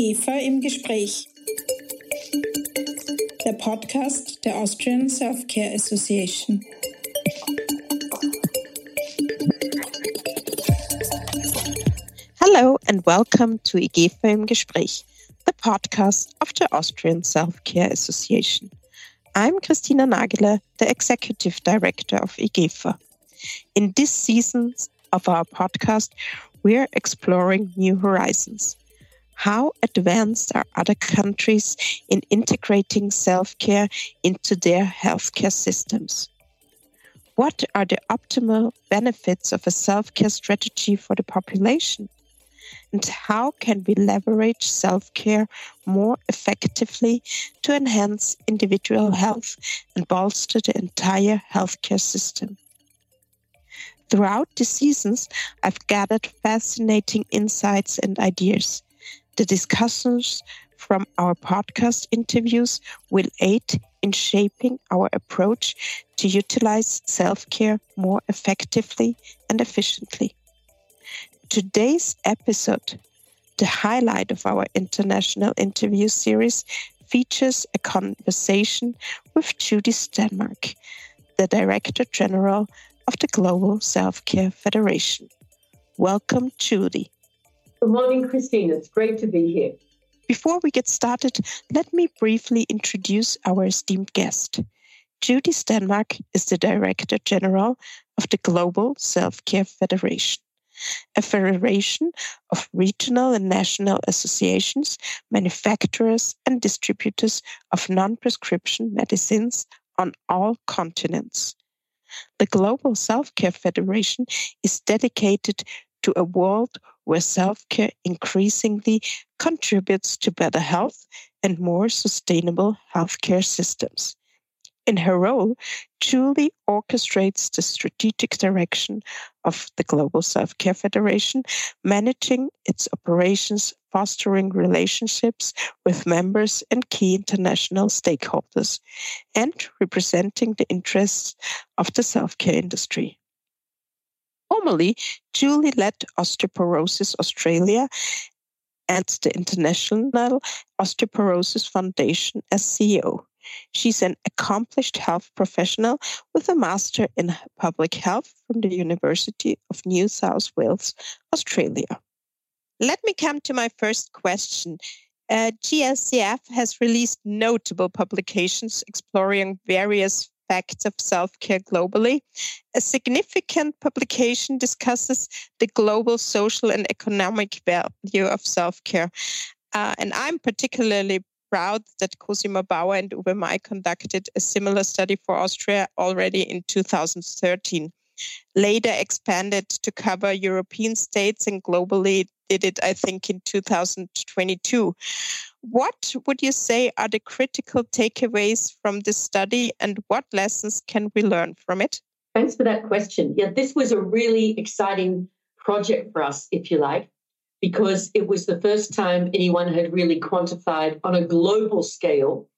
IGEPHA im Gespräch. Der Podcast der Austrian Self-Care Association. Hello and welcome to IGEPHA im Gespräch, the podcast of the Austrian Self-Care Association. I'm Christina Nagele, the Executive Director of IGEPHA. In this season of our podcast, we're exploring new horizons. How advanced are other countries in integrating self care into their healthcare systems? What are the optimal benefits of a self care strategy for the population? And how can we leverage self care more effectively to enhance individual health and bolster the entire healthcare system? Throughout the seasons, I've gathered fascinating insights and ideas the discussions from our podcast interviews will aid in shaping our approach to utilize self care more effectively and efficiently. Today's episode, the highlight of our international interview series, features a conversation with Judy Stenmark, the Director General of the Global Self Care Federation. Welcome, Judy. Good morning, Christine. It's great to be here. Before we get started, let me briefly introduce our esteemed guest. Judy Stenmark is the Director General of the Global Self Care Federation, a federation of regional and national associations, manufacturers, and distributors of non prescription medicines on all continents. The Global Self Care Federation is dedicated to a world where self care increasingly contributes to better health and more sustainable healthcare systems. In her role, Julie orchestrates the strategic direction of the Global Self Care Federation, managing its operations, fostering relationships with members and key international stakeholders, and representing the interests of the self care industry. Formerly, Julie led Osteoporosis Australia and the International Osteoporosis Foundation as CEO. She's an accomplished health professional with a master in public health from the University of New South Wales, Australia. Let me come to my first question. Uh, GSCF has released notable publications exploring various effects of self care globally. A significant publication discusses the global social and economic value of self care. Uh, and I'm particularly proud that Cosima Bauer and Uwe May conducted a similar study for Austria already in 2013 later expanded to cover European states and globally did it, I think, in 2022. What would you say are the critical takeaways from this study and what lessons can we learn from it? Thanks for that question. Yeah, this was a really exciting project for us, if you like, because it was the first time anyone had really quantified on a global scale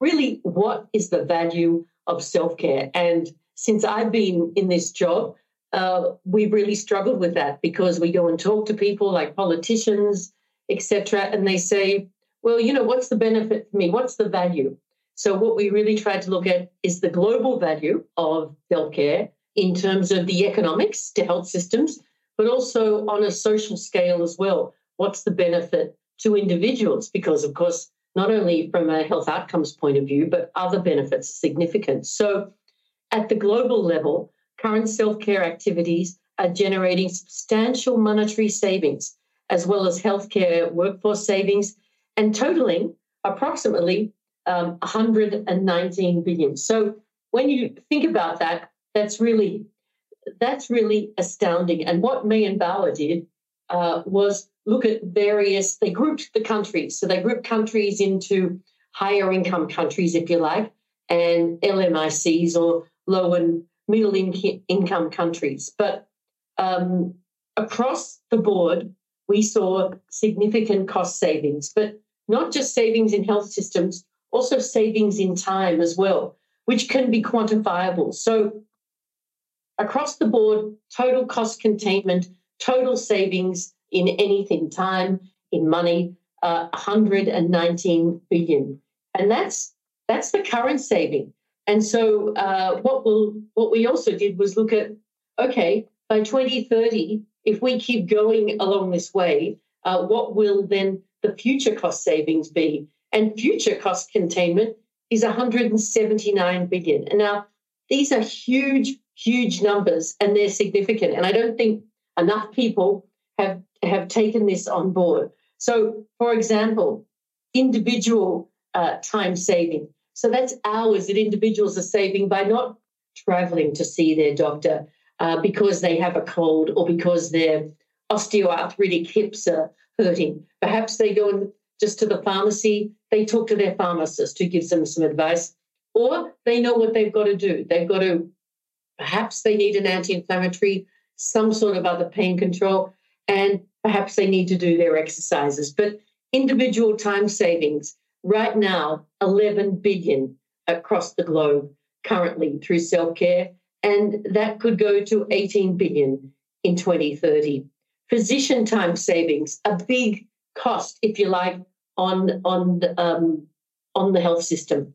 really what is the value of self care. And since I've been in this job, uh, we've really struggled with that because we go and talk to people like politicians, etc., and they say, "Well, you know, what's the benefit for me? What's the value?" So what we really tried to look at is the global value of healthcare in terms of the economics to health systems, but also on a social scale as well. What's the benefit to individuals? Because of course, not only from a health outcomes point of view, but other benefits are significant. So at the global level, current self care activities are generating substantial monetary savings, as well as healthcare workforce savings, and totaling approximately um, 119 billion. So when you think about that, that's really that's really astounding. And what May and Bauer did uh, was look at various. They grouped the countries, so they grouped countries into higher income countries, if you like, and LMICs or low and middle in- income countries. But um, across the board, we saw significant cost savings, but not just savings in health systems, also savings in time as well, which can be quantifiable. So, across the board, total cost containment, total savings in anything, time, in money, uh, 119 billion, and that's that's the current saving. And so uh, what we'll, what we also did was look at okay by 2030 if we keep going along this way, uh, what will then the future cost savings be? And future cost containment is 179 billion. And now these are huge, huge numbers and they're significant. And I don't think enough people have, have taken this on board. So, for example, individual uh, time saving. So that's hours that individuals are saving by not traveling to see their doctor uh, because they have a cold or because their osteoarthritic hips are hurting. Perhaps they go in just to the pharmacy, they talk to their pharmacist who gives them some advice, or they know what they've got to do. They've got to, perhaps they need an anti inflammatory, some sort of other pain control, and perhaps they need to do their exercises. But individual time savings, right now, 11 billion across the globe currently through self care, and that could go to 18 billion in 2030. Physician time savings, a big cost, if you like, on on um, on the health system,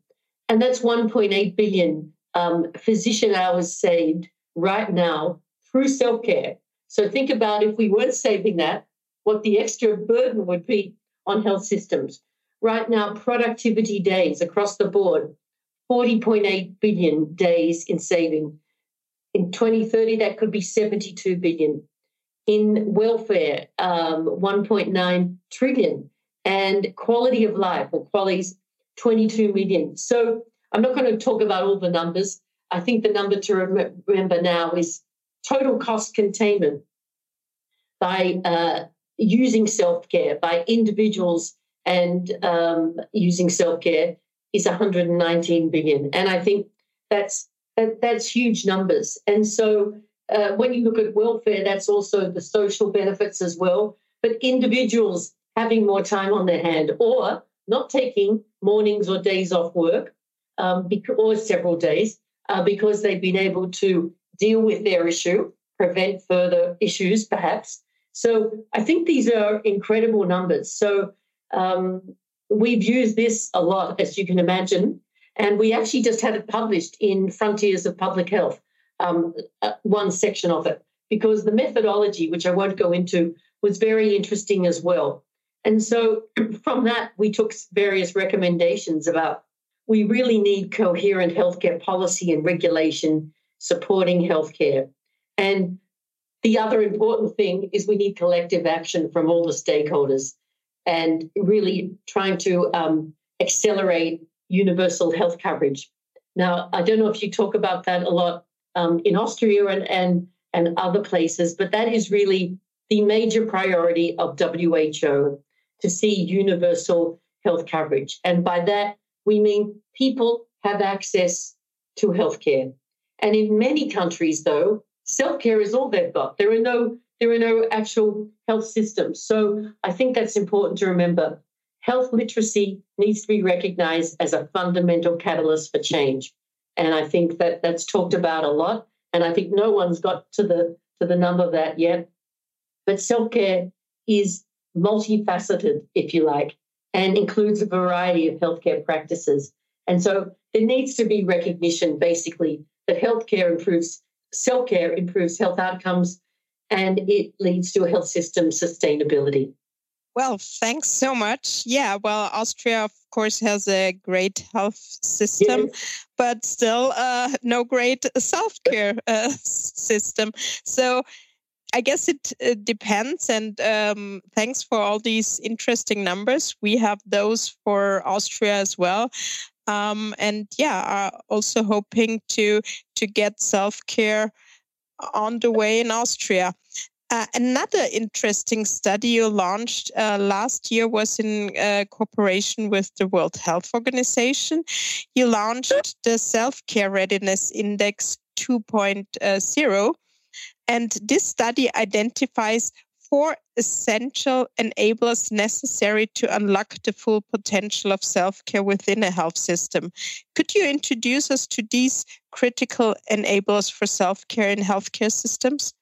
and that's 1.8 billion um, physician hours saved right now through self care. So think about if we weren't saving that, what the extra burden would be on health systems. Right now, productivity days across the board, 40.8 billion days in saving. In 2030, that could be 72 billion. In welfare, um, 1.9 trillion. And quality of life, or QALYs 22 million. So I'm not going to talk about all the numbers. I think the number to rem- remember now is total cost containment by uh, using self care by individuals and um, using self care is 119 billion, and I think that's that, that's huge numbers. And so uh, when you look at welfare, that's also the social benefits as well. But individuals having more time on their hand or not taking mornings or days off work um, or several days uh, because they've been able to deal with their issue, prevent further issues perhaps, so I think these are incredible numbers. So um, we've used this a lot, as you can imagine. And we actually just had it published in Frontiers of Public Health, um, uh, one section of it, because the methodology, which I won't go into, was very interesting as well. And so from that, we took various recommendations about we really need coherent healthcare policy and regulation supporting healthcare. And the other important thing is we need collective action from all the stakeholders and really trying to um, accelerate universal health coverage. Now, I don't know if you talk about that a lot um, in Austria and, and, and other places, but that is really the major priority of WHO to see universal health coverage. And by that, we mean people have access to healthcare. And in many countries, though, self care is all they've got. There are no there are no actual health systems. So I think that's important to remember. Health literacy needs to be recognized as a fundamental catalyst for change. And I think that that's talked about a lot. And I think no one's got to the to the number of that yet. But self-care is multifaceted, if you like, and includes a variety of healthcare practices. And so there needs to be recognition, basically, that healthcare improves self care improves health outcomes and it leads to a health system sustainability. Well, thanks so much. Yeah, well, Austria, of course, has a great health system, yes. but still uh, no great self care uh, system. So I guess it, it depends. And um, thanks for all these interesting numbers. We have those for Austria as well um, and yeah, are also hoping to to get self care on the way in Austria. Uh, another interesting study you launched uh, last year was in uh, cooperation with the World Health Organization. You launched the Self Care Readiness Index 2.0. And this study identifies four essential enablers necessary to unlock the full potential of self care within a health system. Could you introduce us to these critical enablers for self care in healthcare systems?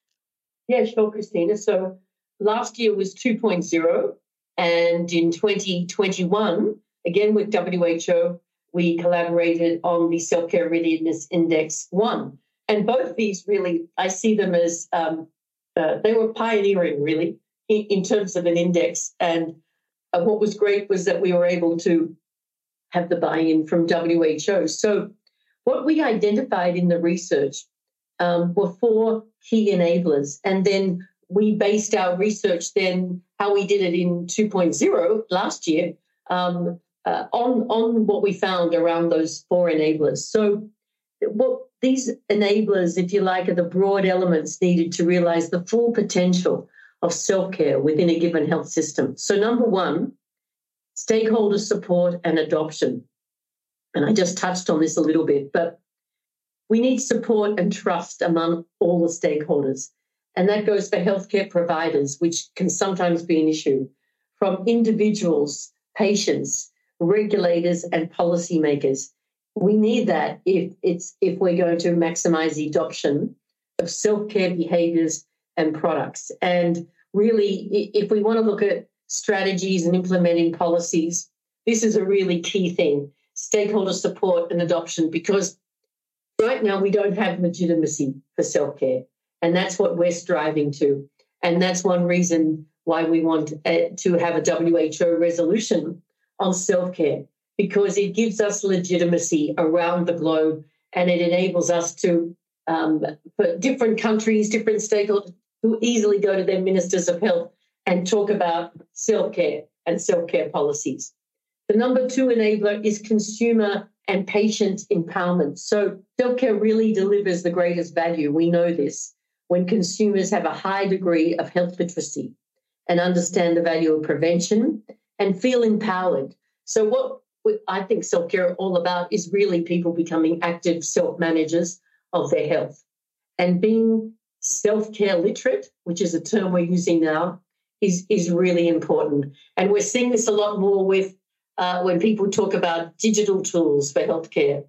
Yeah, sure, Christina. So last year was 2.0, And in 2021, again with WHO, we collaborated on the Self Care Readiness Index 1. And both these really, I see them as um, uh, they were pioneering really in, in, terms of an index. And uh, what was great was that we were able to have the buy in from WHO. So, what we identified in the research um, were four key enablers. And then we based our research then how we did it in 2.0 last year um, uh, on on what we found around those four enablers. So what these enablers, if you like, are the broad elements needed to realize the full potential of self-care within a given health system. So number one, stakeholder support and adoption. And I just touched on this a little bit, but we need support and trust among all the stakeholders. And that goes for healthcare providers, which can sometimes be an issue, from individuals, patients, regulators, and policymakers. We need that if it's if we're going to maximize the adoption of self-care behaviors and products. And really, if we want to look at strategies and implementing policies, this is a really key thing stakeholder support and adoption because right now we don't have legitimacy for self care. And that's what we're striving to. And that's one reason why we want uh, to have a WHO resolution on self care, because it gives us legitimacy around the globe and it enables us to, um, for different countries, different stakeholders, who easily go to their ministers of health and talk about self care and self care policies. The number two enabler is consumer and patient empowerment. So, self care really delivers the greatest value. We know this when consumers have a high degree of health literacy and understand the value of prevention and feel empowered. So, what I think self care all about is really people becoming active self managers of their health and being self care literate, which is a term we're using now, is, is really important. And we're seeing this a lot more with uh, when people talk about digital tools for healthcare,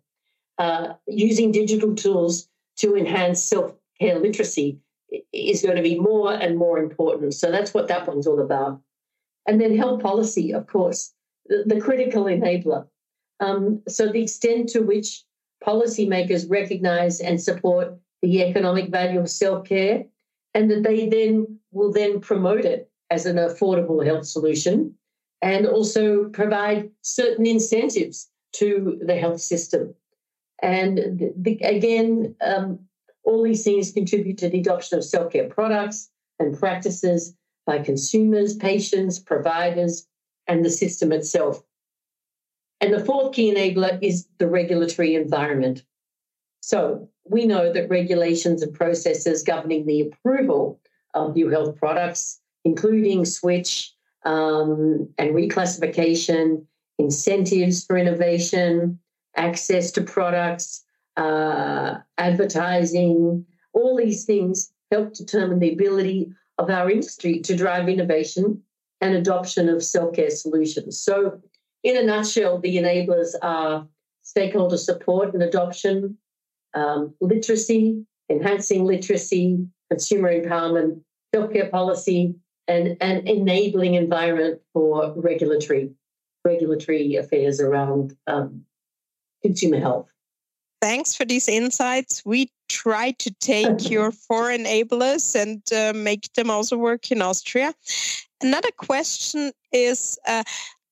uh, using digital tools to enhance self care literacy is going to be more and more important. So that's what that one's all about. And then health policy, of course, the, critical enabler. Um, so the extent to which policymakers recognize and support the economic value of self-care, and that they then will then promote it as an affordable health solution, and also provide certain incentives to the health system. And the, again, um, all these things contribute to the adoption of self care products and practices by consumers, patients, providers, and the system itself. And the fourth key enabler is the regulatory environment. So we know that regulations and processes governing the approval of new health products, including switch um, and reclassification, incentives for innovation, access to products, uh, advertising, all these things help determine the ability of our industry to drive innovation and adoption of self care solutions. So, in a nutshell, the enablers are stakeholder support and adoption, um, literacy, enhancing literacy, consumer empowerment, self care policy, and an enabling environment for regulatory regulatory affairs around um, consumer health. Thanks for these insights. We try to take your four enablers and uh, make them also work in Austria. Another question is uh,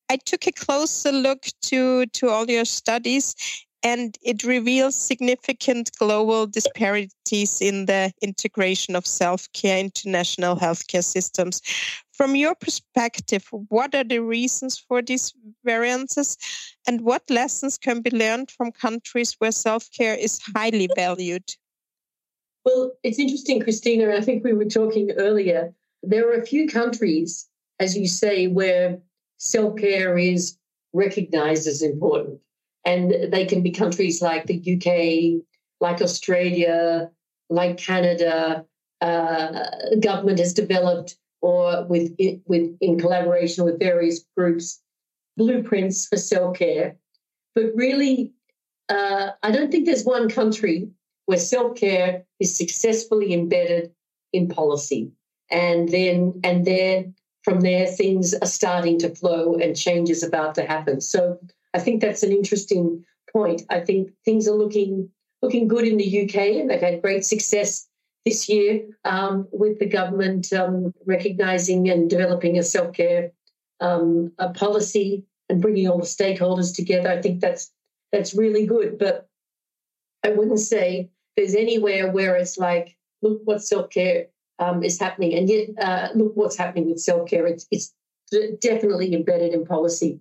I took a closer look to, to all your studies and it reveals significant global disparities in the integration of self care into national healthcare systems. From your perspective, what are the reasons for these variances and what lessons can be learned from countries where self care is highly valued? Well, it's interesting, Christina. I think we were talking earlier. There are a few countries, as you say, where self care is recognized as important. And they can be countries like the UK, like Australia, like Canada. Uh, government has developed, or with with in collaboration with various groups, blueprints for self care. But really, uh, I don't think there's one country where self care is successfully embedded in policy, and then and then from there, things are starting to flow and change is about to happen. So I think that's an interesting point. I think things are looking looking good in the UK, and they've had great success this year um, with the government um, recognizing and developing a self care um, policy and bringing all the stakeholders together. I think that's that's really good. But I wouldn't say there's anywhere where it's like, look what self care um, is happening, and yet uh, look what's happening with self care. It's it's definitely embedded in policy.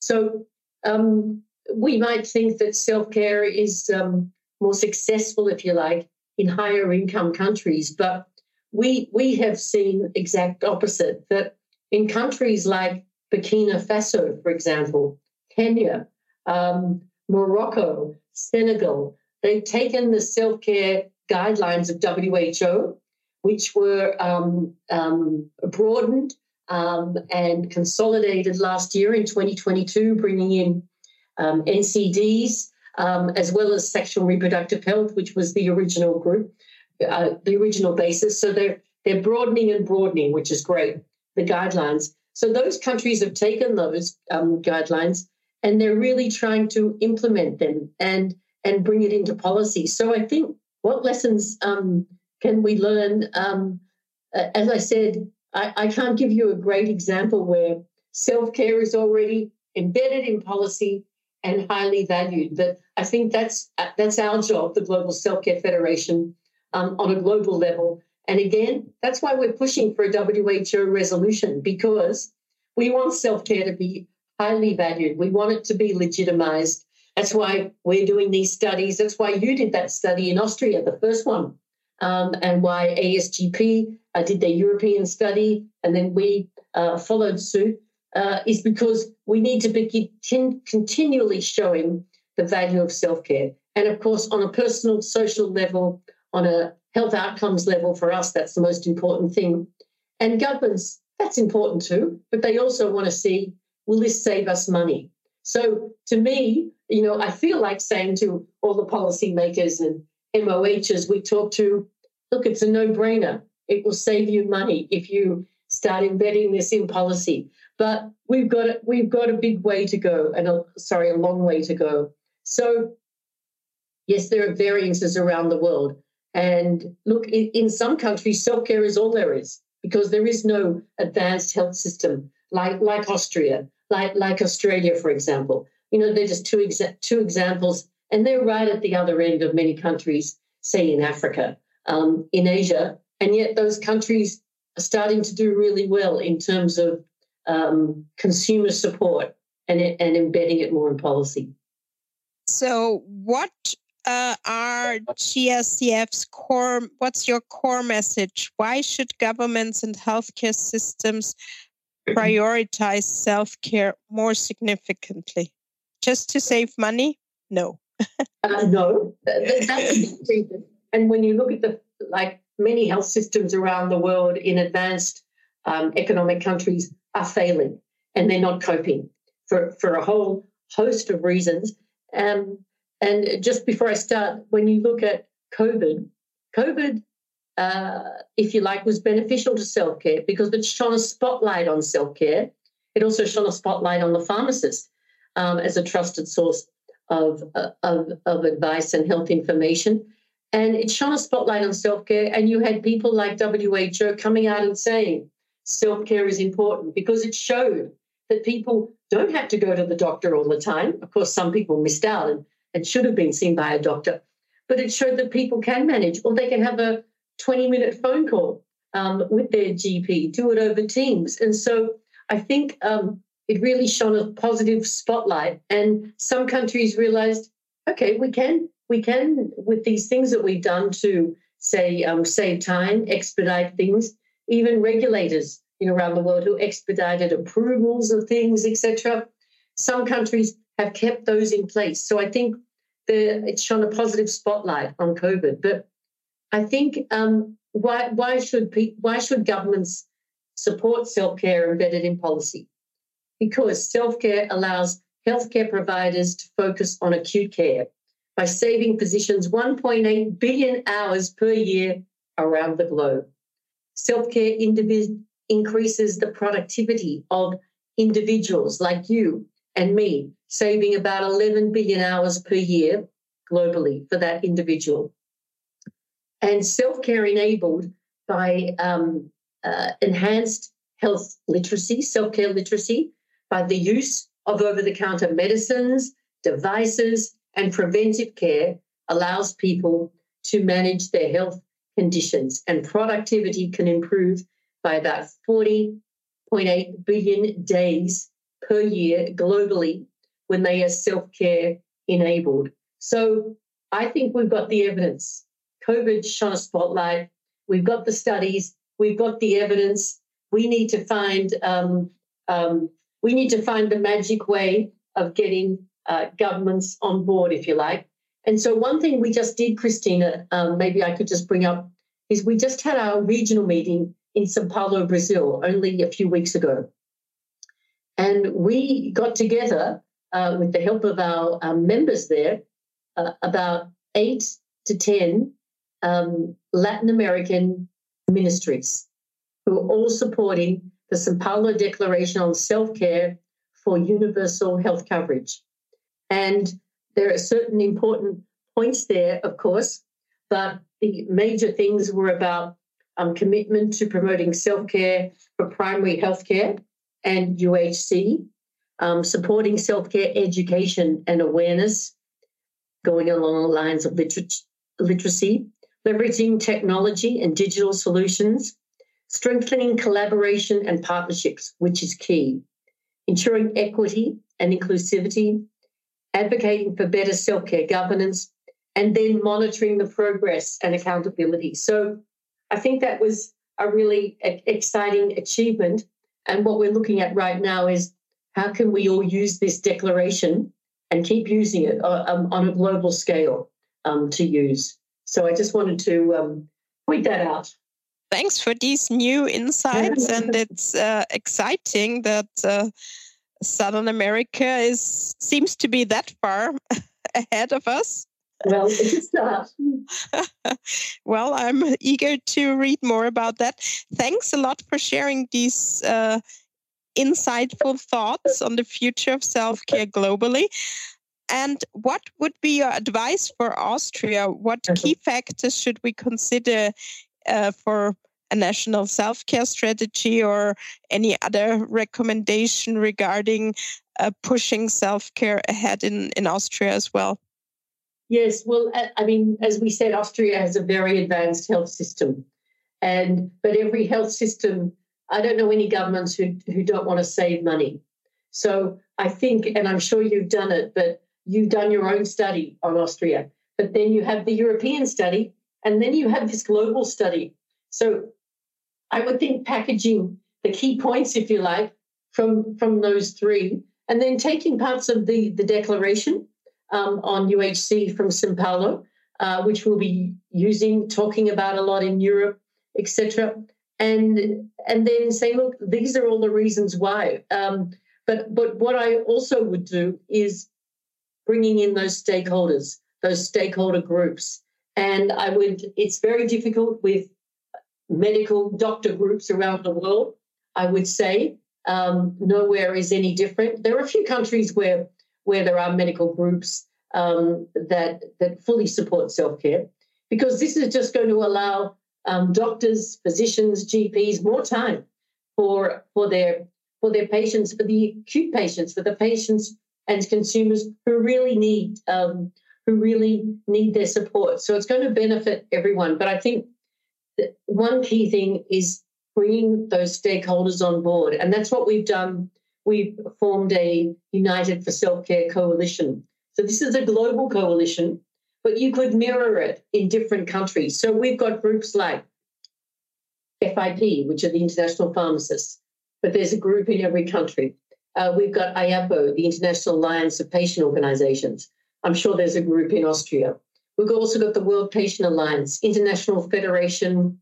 So um, we might think that self care is um, more successful, if you like, in higher income countries, but we we have seen exact opposite that in countries like Burkina Faso, for example, Kenya, um, Morocco, Senegal, they've taken the self care guidelines of WHO, which were um, um, broadened um, and consolidated last year in 2022, bringing in um, NCDs um, as well as sexual reproductive health, which was the original group, uh, the original basis. So they're they're broadening and broadening, which is great. The guidelines. So those countries have taken those guidelines and they're really trying to implement them and and bring it into policy. So I think what lessons um, can we learn? Um, as I said, I, I can't give you a great example where self care is already embedded in policy and highly valued. But I think that's that's our job, the Global Self Care Federation, um, on a global level. And again, that's why we're pushing for a WHO resolution because we want self care to be highly valued. We want it to be legitimized. That's why we're doing these studies. That's why you did that study in Austria, the first one, um, and why AESGP uh, did their European study, and then we uh, followed suit uh, is because we need to be continually showing the value of self care. And of course, on a personal, social level, on a health outcomes level, for us, that's the most important thing. And governments, that's important too, but they also want to see will this save us money? So to me, you know, I feel like saying to all the policymakers and MOHs we talk to, look, it's a no brainer. It will save you money if you start embedding this in policy. But we've got we've got a big way to go, and a, sorry, a long way to go. So, yes, there are variances around the world. And look, in, in some countries, self care is all there is because there is no advanced health system like like Austria, like like Australia, for example. You know, they're just two exa- two examples, and they're right at the other end of many countries, say in Africa, um, in Asia, and yet those countries are starting to do really well in terms of um, consumer support and, and embedding it more in policy. So, what uh, are GSCF's core? What's your core message? Why should governments and healthcare systems prioritize self care more significantly? Just to save money? No. Uh, no, that's reason. And when you look at the like many health systems around the world in advanced um, economic countries are failing and they're not coping for, for a whole host of reasons. Um, and just before I start, when you look at COVID, COVID, uh, if you like, was beneficial to self care because it shone a spotlight on self care. It also shone a spotlight on the pharmacist um, as a trusted source of, uh, of, of advice and health information. And it shone a spotlight on self care. And you had people like WHO coming out and saying, self care is important because it showed that people don't have to go to the doctor all the time. Of course, some people missed out and, and should have been seen by a doctor, but it showed that people can manage or they can have a 20 minute phone call um, with their GP, do it over Teams. And so I think um, it really shone a positive spotlight. And some countries realized, okay, we can, we can, with these things that we've done to say, um, save time, expedite things, even regulators you know, around the world who expedited approvals of things, etc. Some countries have kept those in place. So I think the, it's shone a positive spotlight on COVID. But I think um, why why should pe- why should governments support self care embedded in policy? Because self care allows healthcare providers to focus on acute care by saving physicians 1.8 billion hours per year around the globe. Self care increases the productivity of individuals like you and me, saving about 11 billion hours per year globally for that individual. And self care enabled by um, uh, enhanced health literacy, self care literacy, by the use of over the counter medicines, devices, and preventive care allows people to manage their health conditions. And productivity can improve by about 40.8 billion days per year globally when they are self care enabled. So I think we've got the evidence. COVID shone a spotlight. We've got the studies. We've got the evidence. We need to find um, um, we need to find the magic way of getting uh, governments on board, if you like. And so, one thing we just did, Christina, um, maybe I could just bring up, is we just had our regional meeting in Sao Paulo, Brazil, only a few weeks ago. And we got together uh, with the help of our, our members there, uh, about eight to 10 um, Latin American ministries who are all supporting the Sao Paulo Declaration on Self Care for Universal Health Coverage. And there are certain important points there, of course, but the major things were about um, commitment to promoting self care for primary health care and UHC, um, supporting self care education and awareness, going along the lines of liter- literacy, leveraging technology and digital solutions, strengthening collaboration and partnerships, which is key, ensuring equity and inclusivity, advocating for better self care governance, and then monitoring the progress and accountability. So I think that was a really exciting achievement. And what we're looking at right now is how can we all use this declaration and keep using it uh, um, on a global scale um, to use. So I just wanted to um, point that out. Thanks for these new insights, and it's uh, exciting that uh, Southern America is seems to be that far ahead of us. Well, it's not. well, I'm eager to read more about that. Thanks a lot for sharing these uh, insightful thoughts on the future of self care globally. And what would be your advice for Austria? What key factors should we consider uh, for a national self care strategy or any other recommendation regarding uh, pushing self care ahead in, in Austria as well? Yes, well, I mean, as we said, Austria has a very advanced health system, and but every health system, I don't know any governments who who don't want to save money. So I think, and I'm sure you've done it, but you've done your own study on Austria, but then you have the European study, and then you have this global study. So I would think packaging the key points, if you like, from from those three, and then taking parts of the the declaration um, on UHC from Sao Paulo, uh, which we'll be using, talking about a lot in Europe, etc. And and then say, look, these are all the reasons why. Um, but but what I also would do is bringing in those stakeholders, those stakeholder groups, and I would. It's very difficult with medical doctor groups around the world. I would say um, nowhere is any different. There are a few countries where where there are medical groups um, that that fully support self care, because this is just going to allow um, doctors, physicians, GPs more time for for their for their patients, for the acute patients, for the patients and consumers who really need um, who really need their support. So it's going to benefit everyone. But I think one key thing is bringing those stakeholders on board, and that's what we've done we've formed a United for Self Care coalition. So this is a global coalition, but you could mirror it in different countries. So we've got groups like FIP, which are the international pharmacists, but there's a group in every country. Uh, we've got IAPO, the International Alliance of Patient Organizations. I'm sure there's a group in Austria. We've also got the World Patient Alliance, International Federation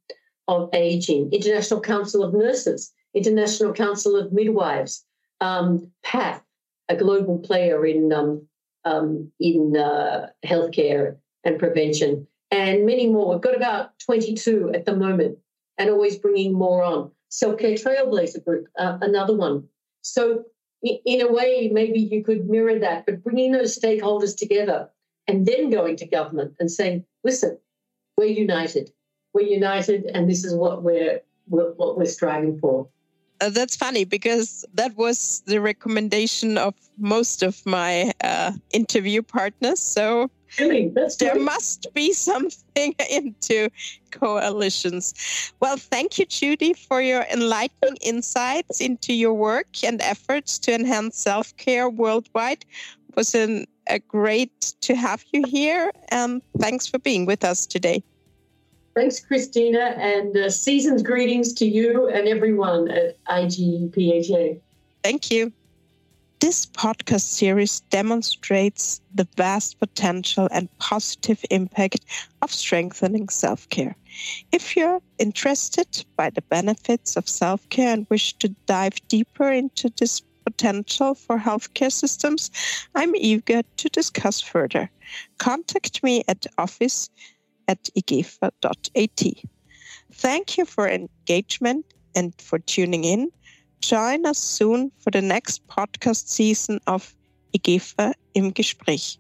of Aging, International Council of Nurses, International Council of Midwives, um, PATH, a global player in um, um, in uh, healthcare and prevention, and many more. We've got about 22 at the moment, and always bringing more on. Self Care Trailblazer Group, uh, another one. So, in a way, maybe you could mirror that, but bringing those stakeholders together and then going to government and saying, listen, we're united. We're united, and this is what we're what we're striving for. Uh, that's funny because that was the recommendation of most of my uh, interview partners. So really? That's there must be something into coalitions. Well, thank you, Judy, for your enlightening insights into your work and efforts to enhance self care worldwide. It was an, a great to have you here, and thanks for being with us today. Thanks, Christina, and uh, season's greetings to you and everyone at IGEPHA. Thank you. This podcast series demonstrates the vast potential and positive impact of strengthening self care. If you're interested by the benefits of self care and wish to dive deeper into this potential for healthcare systems, I'm eager to discuss further. Contact me at office at igepha.at. Thank you for engagement and for tuning in. Join us soon for the next podcast season of IGEFA im Gespräch.